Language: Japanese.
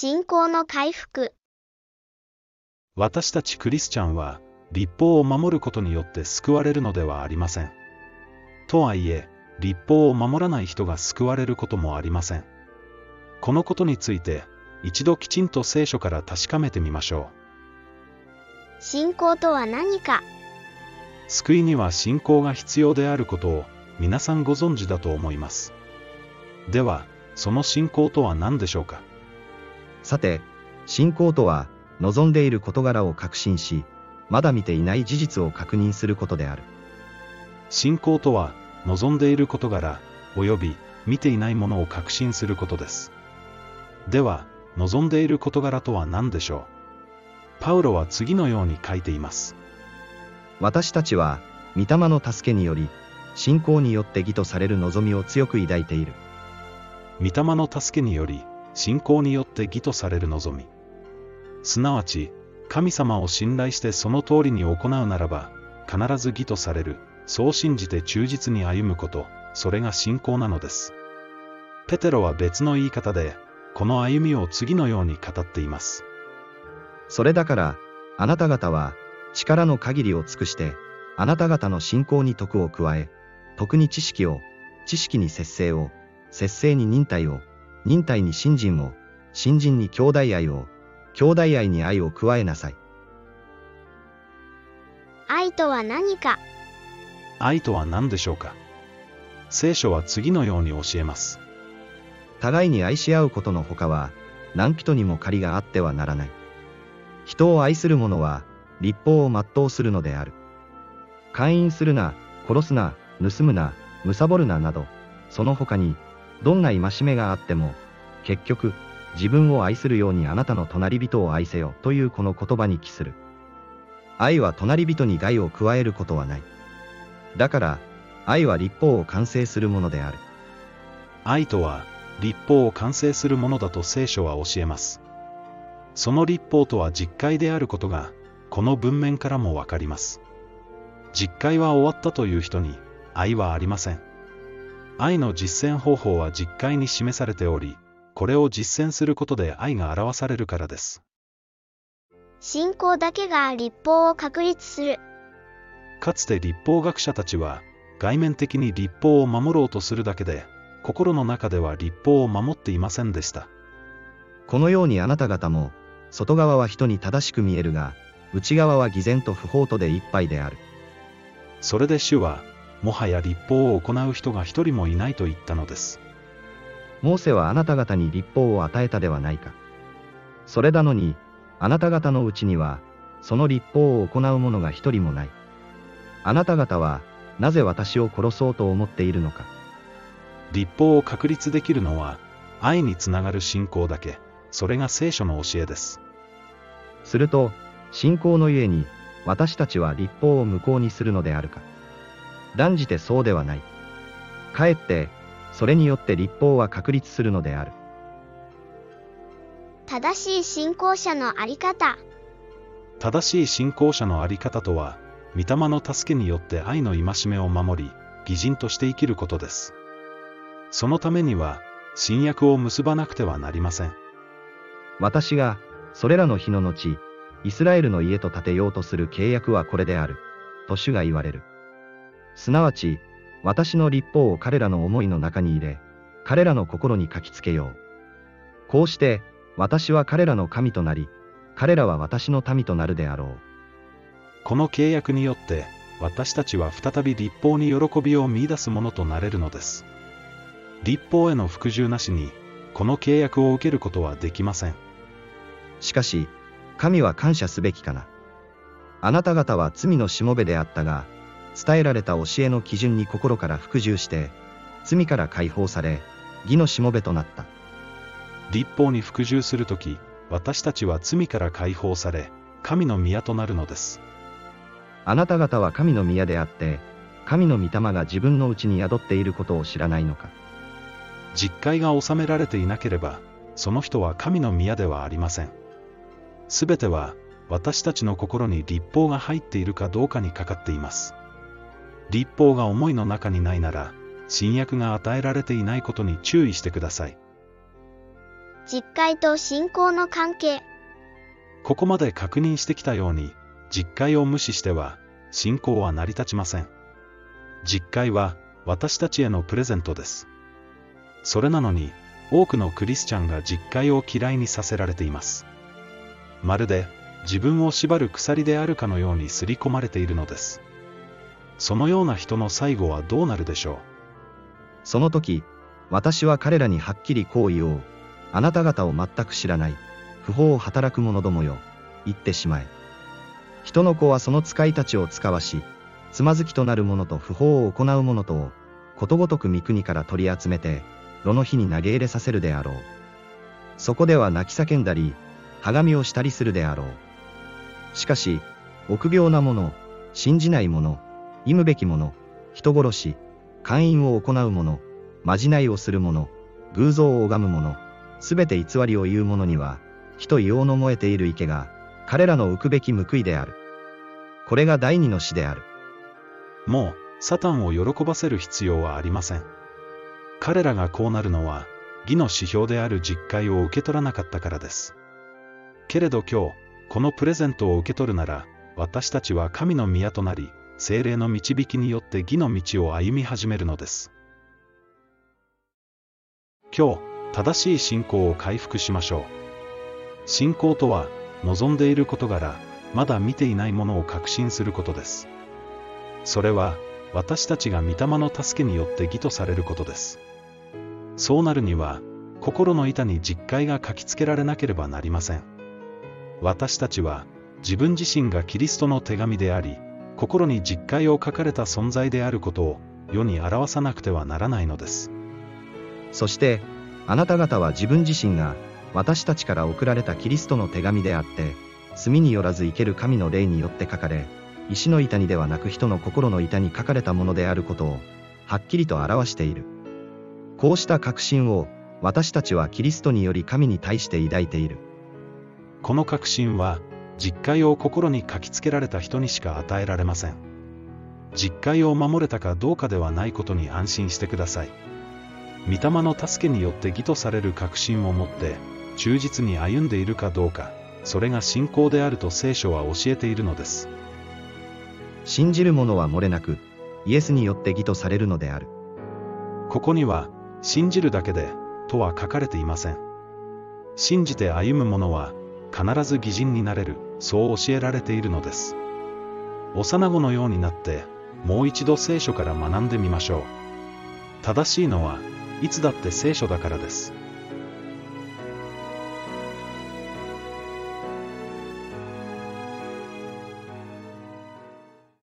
信仰の回復。私たちクリスチャンは、立法を守ることによって救われるのではありません。とはいえ、立法を守らない人が救われることもありません。このことについて、一度きちんと聖書から確かめてみましょう。信仰とは何か？救いには信仰が必要であることを皆さんご存知だと思います。では、その信仰とは何でしょうか？さて、信仰とは、望んでいる事柄を確信し、まだ見ていない事実を確認することである。信仰とは、望んでいる事柄、及び見ていないものを確信することです。では、望んでいる事柄とは何でしょう？パウロは次のように書いています。私たちは、御霊の助けにより、信仰によって義とされる望みを強く抱いている。御霊の助けにより、信仰によって義とされる望み。すなわち、神様を信頼してその通りに行うならば、必ず義とされる、そう信じて忠実に歩むこと、それが信仰なのです。ペテロは別の言い方で、この歩みを次のように語っています。それだから、あなた方は、力の限りを尽くして、あなた方の信仰に徳を加え、徳に知識を、知識に節制を、節制に忍耐を、忍耐に信心を、信心に兄弟愛を、兄弟愛に愛を加えなさい。愛とは何か？愛とは何でしょうか？聖書は次のように教えます。互いに愛し合うことのほかは、何人にも借りがあってはならない。人を愛する者は、立法を全うするのである。勧誘するな、殺すな、盗むな、貪るななど、その他に、どんな戒めがあっても、結局、自分を愛するようにあなたの隣人を愛せよというこの言葉に帰する。愛は隣人に害を加えることはない。だから、愛は立法を完成するものである。愛とは、立法を完成するものだと聖書は教えます。その立法とは実会であることが、この文面からもわかります。実会は終わったという人に、愛はありません。愛の実践方法は実会に示されており、これを実践することで愛が表されるからです。信仰だけが立法を確立する。かつて立法学者たちは、外面的に立法を守ろうとするだけで、心の中では立法を守っていませんでした。このようにあなた方も、外側は人に正しく見えるが、内側は偽善と不法とでいっぱいである。それで主は、もはや立法を行う人が一人もいないと言ったのです。モーセはあなた方に立法を与えたではないか。それなのに、あなた方のうちには、その立法を行う者が一人もない。あなた方は、なぜ私を殺そうと思っているのか。立法を確立できるのは、愛につながる信仰だけ、それが聖書の教えです。すると、信仰のゆえに、私たちは立法を無効にするのであるか。断じてそうではない。かえって、それによって立法は確立するのである。正しい信仰者のあり方正しい信仰者のあり方とは、御霊の助けによって愛の戒めを守り、義人として生きることです。そのためには、新約を結ばなくてはなりません。私が、それらの日の後、イスラエルの家と建てようとする契約はこれである、と主が言われる。すなわち、私の立法を彼らの思いの中に入れ、彼らの心に書きつけよう。こうして、私は彼らの神となり、彼らは私の民となるであろう。この契約によって、私たちは再び立法に喜びを見出すものとなれるのです。立法への服従なしに、この契約を受けることはできません。しかし、神は感謝すべきかな。あなた方は罪のしもべであったが、伝えられた教えの基準に心から服従して、罪から解放され、義のしもべとなった。立法に服従するとき、私たちは罪から解放され、神の宮となるのです。あなた方は神の宮であって、神の御霊が自分のうちに宿っていることを知らないのか。実戒が収められていなければ、その人は神の宮ではありません。すべては、私たちの心に立法が入っているかどうかにかかっています。立法が思いの中にないなら、新約が与えられていないことに注意してください。実会と信仰の関係。ここまで確認してきたように、実会を無視しては、信仰は成り立ちません。実会は、私たちへのプレゼントです。それなのに、多くのクリスチャンが実会を嫌いにさせられています。まるで、自分を縛る鎖であるかのように刷り込まれているのです。そのような人の最後はどうなるでしょう？その時、私は彼らにはっきりこう言おう。あなた方を全く知らない、不法を働く者どもよ、言ってしまえ。人の子はその使いたちを使わし、つまずきとなる者と不法を行う者とを、ことごとく三国から取り集めて、炉の火に投げ入れさせるであろう。そこでは泣き叫んだり、はがみをしたりするであろう。しかし、臆病な者、信じない者、忌むべき者、人殺し、勧誘を行う者、まじないをする者、偶像を拝む者、すべて偽りを言う者には、火と硫黄の燃えている池が、彼らの浮くべき報いである。これが第二の死である。もう、サタンを喜ばせる必要はありません。彼らがこうなるのは、義の指標である実会を受け取らなかったからです。けれど今日、このプレゼントを受け取るなら、私たちは神の宮となり、精霊の導きによって義の道を歩み始めるのです。今日、正しい信仰を回復しましょう。信仰とは、望んでいる事柄、まだ見ていないものを確信することです。それは、私たちが御霊の助けによって義とされることです。そうなるには、心の板に実戒が書きつけられなければなりません。私たちは、自分自身がキリストの手紙であり、心に実戒を書かれた存在であることを世に表さなくてはならないのです。そして、あなた方は自分自身が私たちから送られたキリストの手紙であって、墨によらず生ける神の霊によって書かれ、石の板にではなく人の心の板に書かれたものであることを、はっきりと表している。こうした確信を、私たちはキリストにより神に対して抱いている。この確信は、実戒を心に書きつけられた人にしか与えられません。実戒を守れたかどうかではないことに安心してください。御霊の助けによって義とされる確信を持って、忠実に歩んでいるかどうか、それが信仰であると聖書は教えているのです。信じる者は漏れなく、イエスによって義とされるのである。ここには、信じるだけで、とは書かれていません。信じて歩む者は、必ず義人になれる、そう教えられているのです。幼子のようになって、もう一度聖書から学んでみましょう。正しいのは、いつだって聖書だからです。